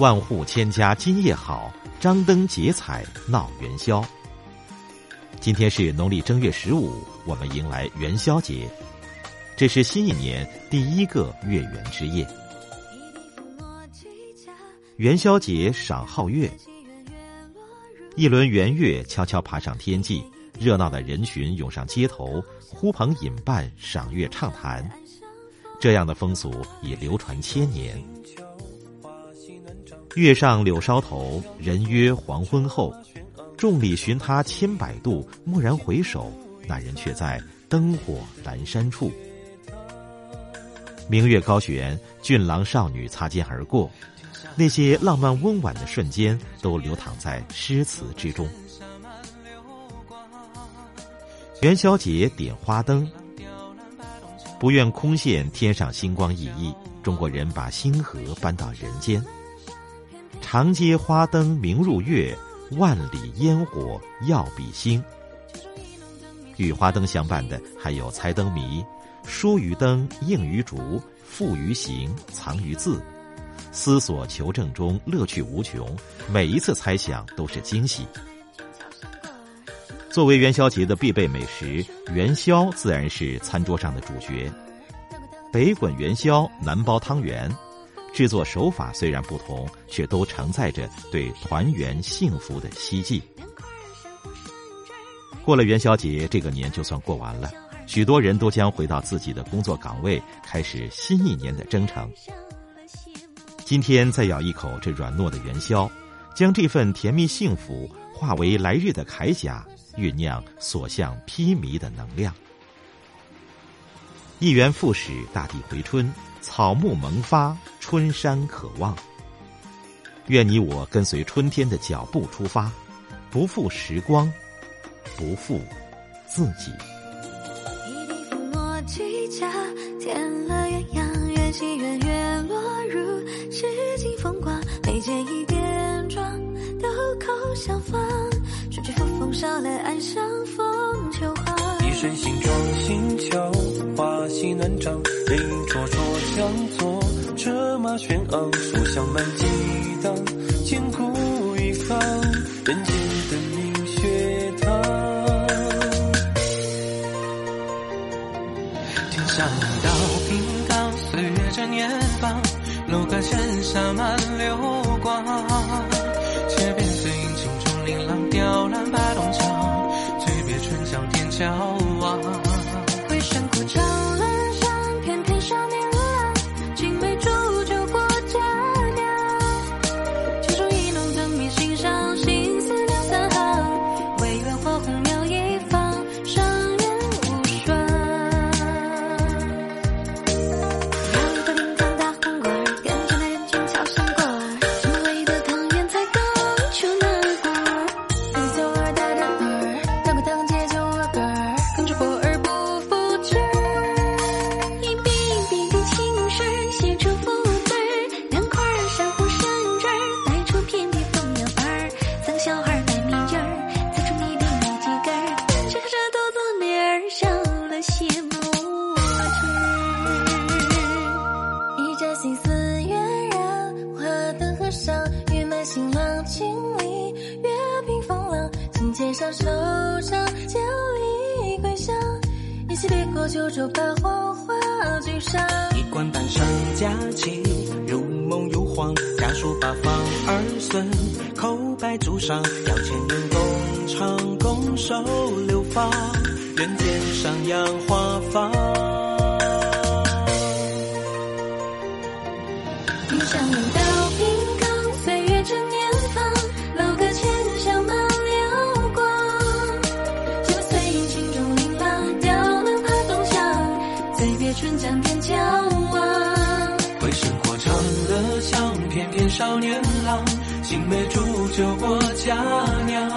万户千家今夜好，张灯结彩闹元宵。今天是农历正月十五，我们迎来元宵节，这是新一年第一个月圆之夜。元宵节赏皓月，一轮圆月悄悄爬上天际，热闹的人群涌上街头，呼朋引伴赏月畅谈。这样的风俗已流传千年。月上柳梢头，人约黄昏后。众里寻他千百度，蓦然回首，那人却在灯火阑珊处。明月高悬，俊郎少女擦肩而过，那些浪漫温婉的瞬间，都流淌在诗词之中。元宵节点花灯，不愿空羡天上星光熠熠，中国人把星河搬到人间。长街花灯明如月。万里烟火耀比星，与花灯相伴的还有猜灯谜、疏于灯、应于烛、富于形、藏于字，思索求证中乐趣无穷，每一次猜想都是惊喜。作为元宵节的必备美食，元宵自然是餐桌上的主角。北滚元宵，南包汤圆。制作手法虽然不同，却都承载着对团圆幸福的希冀。过了元宵节，这个年就算过完了，许多人都将回到自己的工作岗位，开始新一年的征程。今天再咬一口这软糯的元宵，将这份甜蜜幸福化为来日的铠甲，酝酿所向披靡的能量。一元复始，大地回春。草木萌发，春山可望。愿你我跟随春天的脚步出发，不负时光，不负自己。一地扶诺几家，添了鸳鸯，缘起圆月落入诗经风光。眉间一点妆，豆蔻相放。春去复风，少了暗香风秋花。一身行，花喜暖帐，人影绰绰。向左，车马喧昂，书香满激荡，千古一方，人间的明学堂。天上到平冈，岁月正年芳，楼阁千厦满流光。且变碎影，青竹琳琅，雕栏白龙墙，醉别春江天桥手上千里归乡，一起别过九州，把黄花聚上。一贯半生佳期，如梦如幻。家书八方儿孙，叩拜祖上，要千人共唱，共守流芳，人间上扬花放。春江边，眺望，为生活长乐乡，翩翩少年郎，青梅煮酒过佳酿，